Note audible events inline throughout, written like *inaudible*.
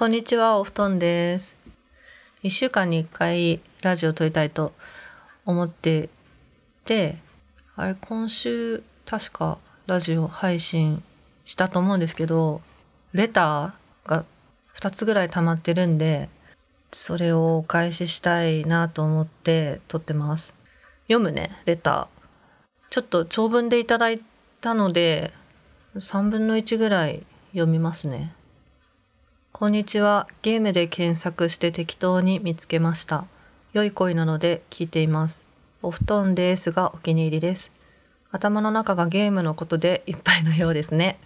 こんにちは、お布団です。一週間に一回ラジオ撮りたいと思ってて、あれ、今週確かラジオ配信したと思うんですけど、レターが2つぐらい溜まってるんで、それをお返ししたいなと思って撮ってます。読むね、レター。ちょっと長文でいただいたので、3分の1ぐらい読みますね。こんにちは。ゲームで検索して適当に見つけました。良い声なので聞いています。お布団ですがお気に入りです。頭の中がゲームのことでいっぱいのようですね。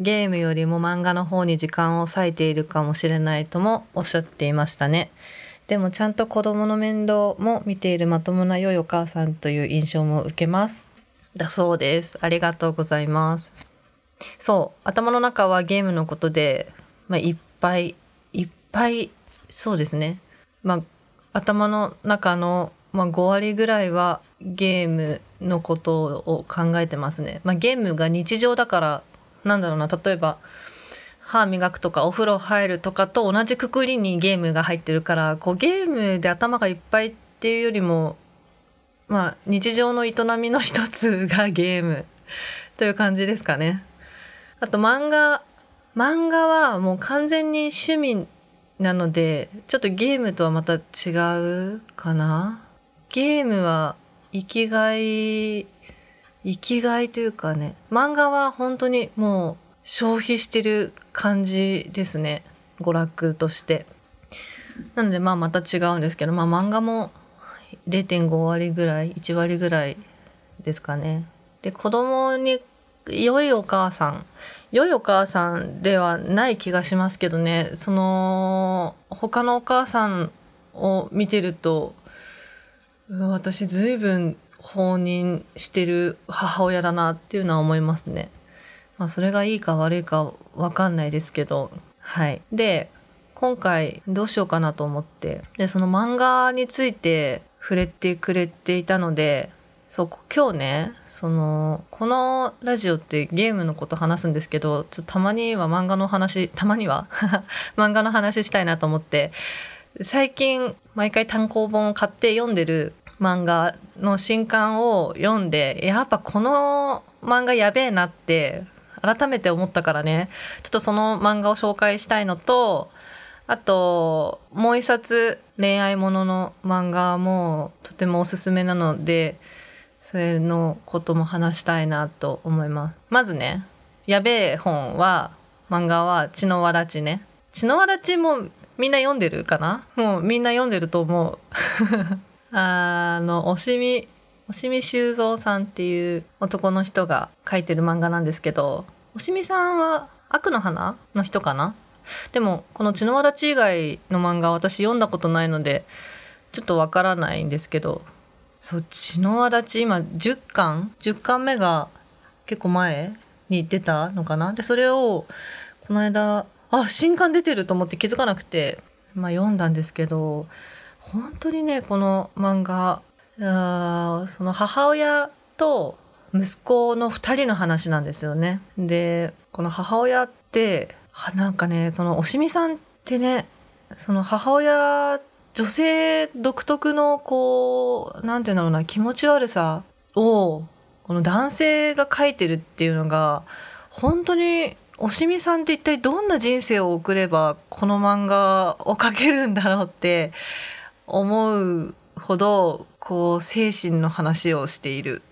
ゲームよりも漫画の方に時間を割いているかもしれないともおっしゃっていましたね。でもちゃんと子供の面倒も見ているまともな良いお母さんという印象も受けます。だそうです。ありがとうございます。そう、頭の中はゲームのことで、まあ、いっぱいいっぱいそうですね。まあ、頭の中の、まあ、5割ぐらいはゲームのことを考えてますね。まあ、ゲームが日常だからなんだろうな例えば歯磨くとかお風呂入るとかと同じくくりにゲームが入ってるからこうゲームで頭がいっぱいっていうよりもまあ日常の営みの一つがゲームという感じですかね。あと漫画漫画はもう完全に趣味なのでちょっとゲームとはまた違うかな？ゲームは生きがい生きがいというかね漫画は本当にもう消費してる感じですね。娯楽として。なのでまあまた違うんですけどまあ漫画も0.5割ぐらい1割ぐらいですかね。で子供に良いお母さん良いお母さんではない気がしますけどねその他のお母さんを見てるとうん私随分放任してる母親だなっていうのは思いますね。まあそれがいいか悪いかわかんないですけどはい。で今回どうしようかなと思ってでその漫画について触れてくれていたのでそう今日ねそのこのラジオってゲームのこと話すんですけどちょたまには漫画の話たまには *laughs* 漫画の話したいなと思って最近毎回単行本を買って読んでる漫画の新刊を読んでやっぱこの漫画やべえなって改めて思ったからね。ちょっとその漫画を紹介したいのとあともう一冊恋愛ものの漫画もとてもおすすめなのでそれのことも話したいなと思います。まずねやべえ本は漫画は血のわだちね。血のわだちもみんな読んでるかな？もうみんな読んでると思う。*laughs* あの押見押見修造さんっていう男の人が書いてる漫画なんですけど押見さんは悪の花の人かな？でもこの血のわだち以外の漫画私読んだことないのでちょっとわからないんですけどそう血のわだち今10巻？10巻目が結構前？に出たのかな？でそれをこの間あ新刊出てると思って気づかなくて、まあ、読んだんですけど本当にねこの漫画あその母親と息子の2人の話なんですよね。でこの母親ってなんかねその押見さんってねその母親って女性独特のこう何て言うんだろうな気持ち悪さをこの男性が書いてるっていうのが本当に押見さんって一体どんな人生を送ればこの漫画を描けるんだろうって思うほどこう精神の話をしている。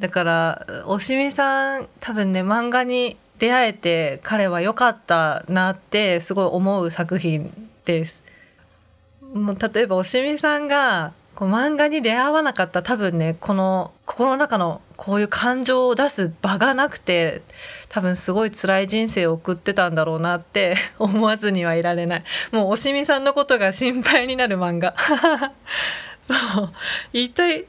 だから押見さん多分ね漫画に出会えて彼は良かったなってすごい思う作品です。もう例えば押見さんがこう漫画に出会わなかった多分ねこの心の中のこういう感情を出す場がなくて多分すごい辛い人生を送ってたんだろうなって *laughs* 思わずにはいられない。もう押見さんのことが心配になる漫画。*laughs* そう。一体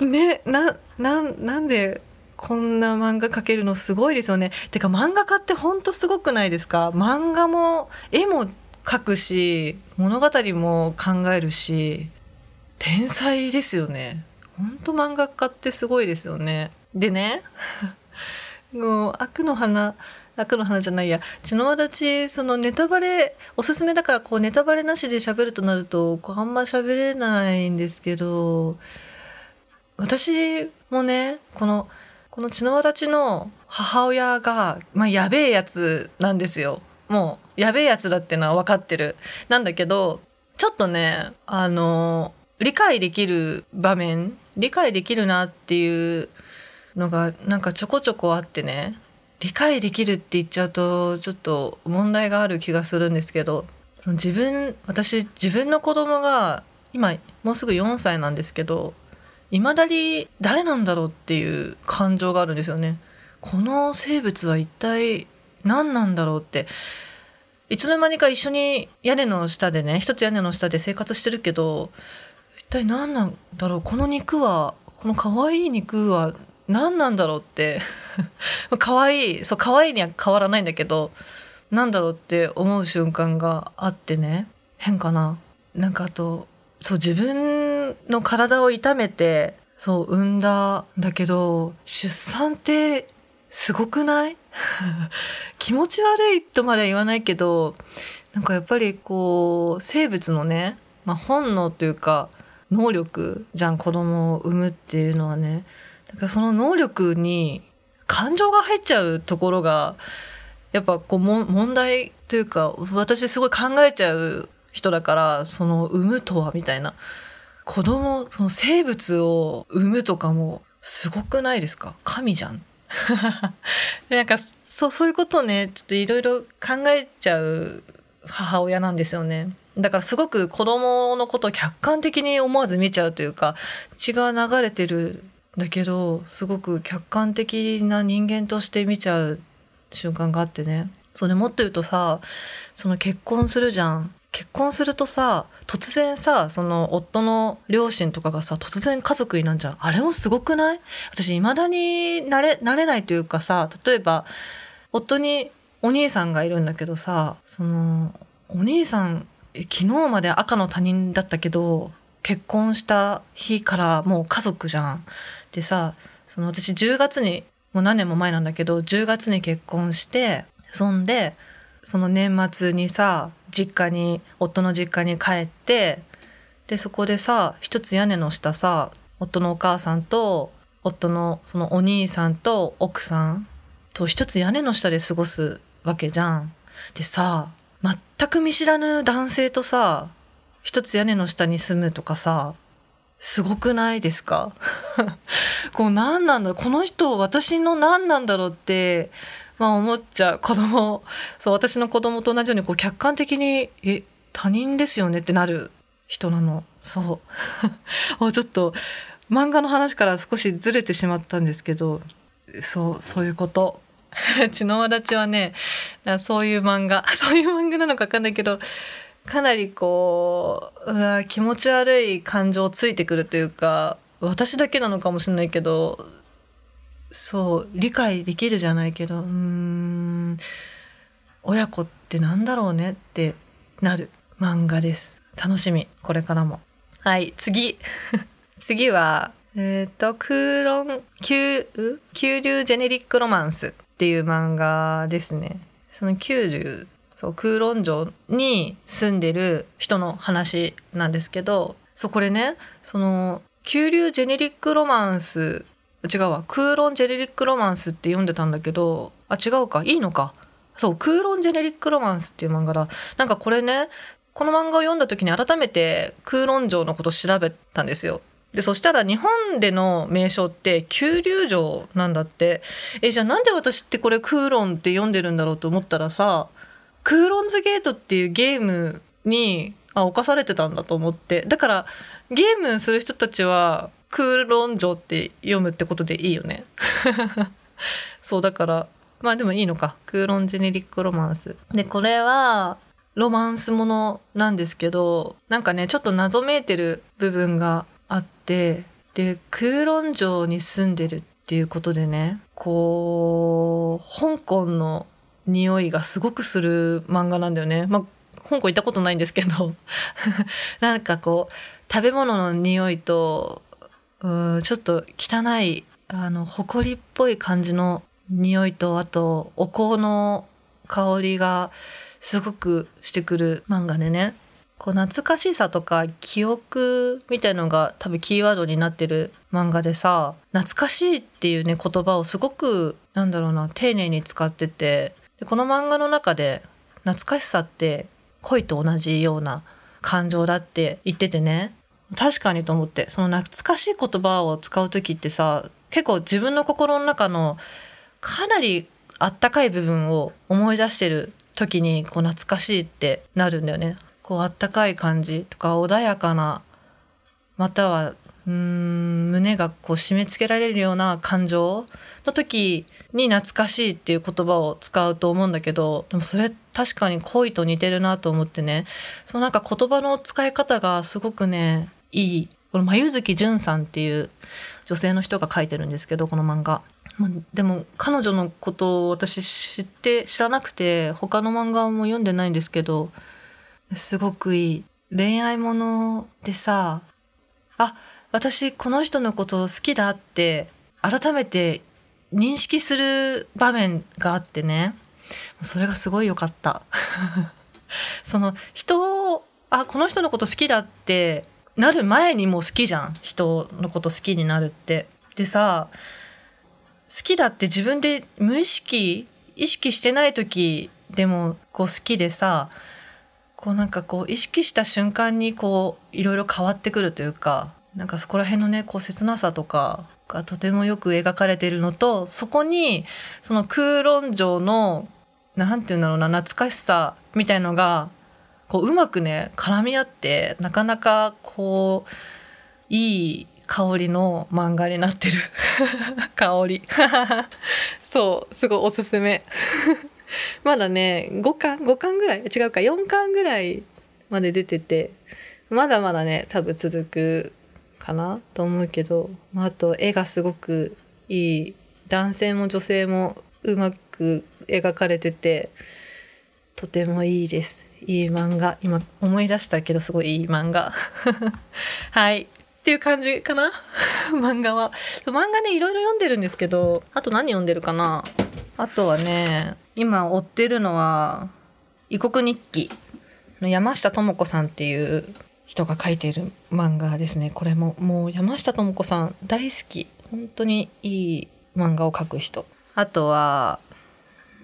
ねなななんでこんな漫画描けるのすごいですよね。てか漫画家ってほんとすごくないですか？漫画も絵も描くし物語も考えるし天才ですよね。ほんと漫画家ってすごいですよね。でね *laughs* もう悪の花楽の花じゃないや。血の輪立ちそのネタバレおすすめだからこうネタバレなしで喋るとなるとこうあんま喋れないんですけど私もねこのこの血の輪立ちの母親が、まあ、やべえやつなんですよ。もうやべえやつだっていうのは分かってるなんだけどちょっとねあの理解できる場面理解できるなっていうのがなんかちょこちょこあってね理解できるって言っちゃうとちょっと問題がある気がするんですけど自分私自分の子供が今もうすぐ4歳なんですけどいまだに誰なんだろうっていう感情があるんですよね。この生物は一体何なんだろうって。いつの間にか一緒に屋根の下でね一つ屋根の下で生活してるけど一体何なんだろう？この肉はこの可愛い肉は何なんだろうって。*laughs* 可愛いそう可愛いには変わらないんだけどなんだろうって思う瞬間があってね。変かな？なんかあとそう自分の体を痛めてそう産んだんだけど出産ってすごくない？*laughs* 気持ち悪いとまでは言わないけどなんかやっぱりこう生物のね、まあ、本能というか能力じゃん子供を産むっていうのはね。なんかその能力に感情が入っちゃうところがやっぱこうも問題というか私すごい考えちゃう人だからその産むとはみたいな。子供その生物を産むとかもすごくないですか？神じゃん。*laughs* なんかそうそういうことをねちょっといろいろ考えちゃう母親なんですよね。だからすごく子供のことを客観的に思わず見ちゃうというか血が流れてるんだけどすごく客観的な人間として見ちゃう瞬間があってね。それもっと言うとさその結婚するじゃん。結婚するとさ突然さその夫の両親とかがさ突然家族になんじゃんあれもすごくない？私未だになれなれないというかさ例えば夫にお兄さんがいるんだけどさそのお兄さん昨日まで赤の他人だったけど結婚した日からもう家族じゃん。でさその私10月にもう何年も前なんだけど10月に結婚してそんでその年末にさ実家に夫の実家に帰ってでそこでさ一つ屋根の下さ夫のお母さんと夫のそのお兄さんと奥さんと一つ屋根の下で過ごすわけじゃん。でさ全く見知らぬ男性とさ一つ屋根の下に住むとかさすごくないですか？*laughs* こう何なんだこの人私の何なんだろうってまあ思っちゃう子供。*laughs* そう私の子供と同じようにこう客観的にえ他人ですよねってなる人なの。そう。*laughs* ちょっと漫画の話から少しずれてしまったんですけどそうそういうこと。*laughs* 血の輪立ちはねそういう漫画。そういう漫画なのか分かんないけどかなりこううわ気持ち悪い感情ついてくるというか私だけなのかもしれないけどそう理解できるじゃないけどうん親子ってなんだろうねってなる。漫画です。楽しみ。これからも。はい次。*laughs* 次はえっ、ー、と空論急急流ジェネリックロマンスっていう漫画ですね。その急流そう空論城に住んでる人の話なんですけどそうこれねその急流ジェネリックロマンス違うわ。空論ジェネリックロマンスって読んでたんだけどあ違うか。いいのか。そう空論ジェネリックロマンスっていう漫画だ。なんかこれねこの漫画を読んだ時に改めて空論城のことを調べたんですよ。でそしたら日本での名称って急流城なんだって。えじゃあなんで私ってこれ空論って読んでるんだろうと思ったらさクーロンズゲートっていうゲームにあ侵されてたんだと思って。だからゲームする人たちはクーロンジョって読むってことでいいよね。*laughs* そうだからまあでもいいのか。クーロンジェネリックロマンス。でこれはロマンスものなんですけどなんかねちょっと謎めいてる部分があってでクーロン城に住んでるっていうことでねこう香港の匂いがすごくする漫画なんだよね。まあ、香港行ったことないんですけど。*laughs* なんかこう食べ物の匂いとうちょっと汚いあの埃っぽい感じの匂いとあとお香の香りがすごくしてくる漫画でね。こう懐かしさとか記憶みたいのが多分キーワードになってる漫画でさ懐かしいっていうね言葉をすごくなんだろうな丁寧に使っててでこの漫画の中で懐かしさって恋と同じような感情だって言っててね。確かにと思ってその懐かしい言葉を使う時ってさ結構自分の心の中のかなりあったかい部分を思い出してる時にこう懐かしいってなるんだよね。こうあったかい感じとか穏やかなまたはうーん胸がこう締め付けられるような感情の時に懐かしいっていう言葉を使うと思うんだけどでもそれ確かに恋と似てるなと思ってねそのなんか言葉の使い方がすごくねいいこれ眉月淳さんっていう女性の人が書いてるんですけどこの漫画。でも彼女のことを私知って知らなくて他の漫画も読んでないんですけどすごくいい恋愛ものでさあ私この人のこと好きだって改めて認識する場面があってねそれがすごい良かった *laughs* その人をあこの人のこと好きだってなる前にもう好きじゃん。人のこと好きになるって。でさ好きだって自分で無意識意識してない時でもこう好きでさこうなんかこう意識した瞬間にこういろいろ変わってくるというかなんかそこら辺のねこう切なさとかがとてもよく描かれているのとそこにその空論城の何て言うんだろうな懐かしさみたいのがこううまくね絡み合ってなかなかこういい香りの漫画になってる。*laughs* 香り。*laughs* そうすごいおすすめ。*laughs* まだね5巻5巻ぐらい？違うか4巻ぐらいまで出ててまだまだね多分続くかなと思うけど、まあ、あと絵がすごくいい。男性も女性もうまく描かれててとてもいいです。いい漫画今思い出したけどすごいいい漫画。*laughs* はい。っていう感じかな？*laughs* 漫画は。漫画ねいろいろ読んでるんですけどあと何読んでるかな？あとはね今追ってるのは異国日記。の山下智子さんっていう人が書いている漫画ですね。これももう山下智子さん大好き。本当にいい漫画を描く人。あとは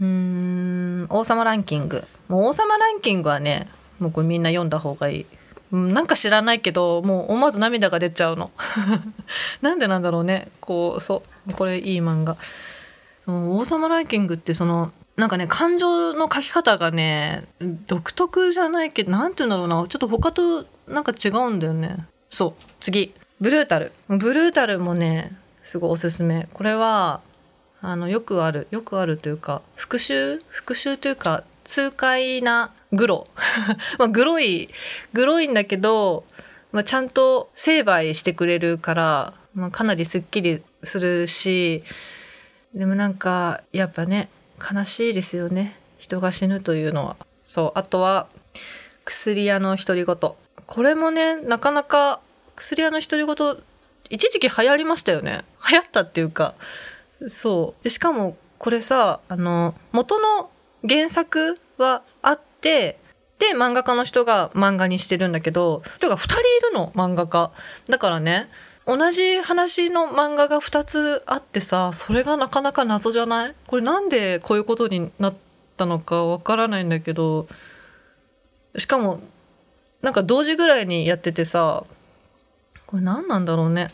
うーん。王様ランキング。もう王様ランキングはねもうこれみんな読んだ方がいい。うんなんか知らないけどもう思わず涙が出ちゃうの。*laughs* なんでなんだろうね。こうそう。これいい漫画。その王様ランキングってそのなんかね感情の書き方がね独特じゃないけど何て言うんだろうな。ちょっと他となんか違うんだよね。そう。次。ブルータル。ブルータルもねすごいおすすめ。これはあのよくあるよくあるというか復讐？復讐というか痛快なグロ。*laughs* まあグロいグロいんだけど、まあ、ちゃんと成敗してくれるから、まあ、かなりすっきりするしでもなんかやっぱね悲しいですよね。人が死ぬというのは。そうあとは薬屋の独り言。これもねなかなか薬屋の独り言一時期流行りましたよね。流行ったっていうかそう。でしかもこれさあの元の原作はあってで漫画家の人が漫画にしてるんだけど人が2人いるの漫画家。だからね同じ話の漫画が2つあってさそれがなかなか謎じゃない？これなんでこういうことになったのかわからないんだけどしかもなんか同時ぐらいにやっててさこれ何なんだろうね？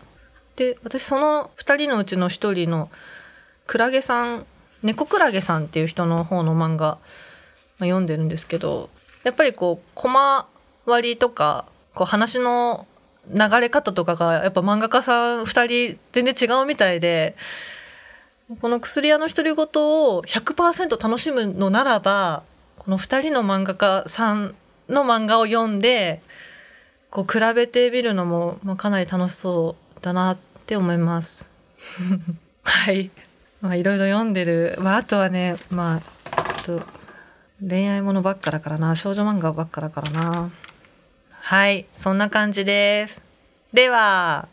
で私その2人のうちの1人のクラゲさん猫クラゲさんっていう人の方の漫画、まあ、読んでるんですけどやっぱりこうコマ割りとかこう話の流れ方とかがやっぱ漫画家さん2人全然違うみたいでこの薬屋の独り言を100%楽しむのならばこの2人の漫画家さんの漫画を読んでこう比べてみるのも、まあ、かなり楽しそうだなって思います。*laughs* はい。まあいろいろ読んでる。まああとはね、まあ、と恋愛ものばっかだからな。少女漫画ばっかだからな。はい、そんな感じです。では。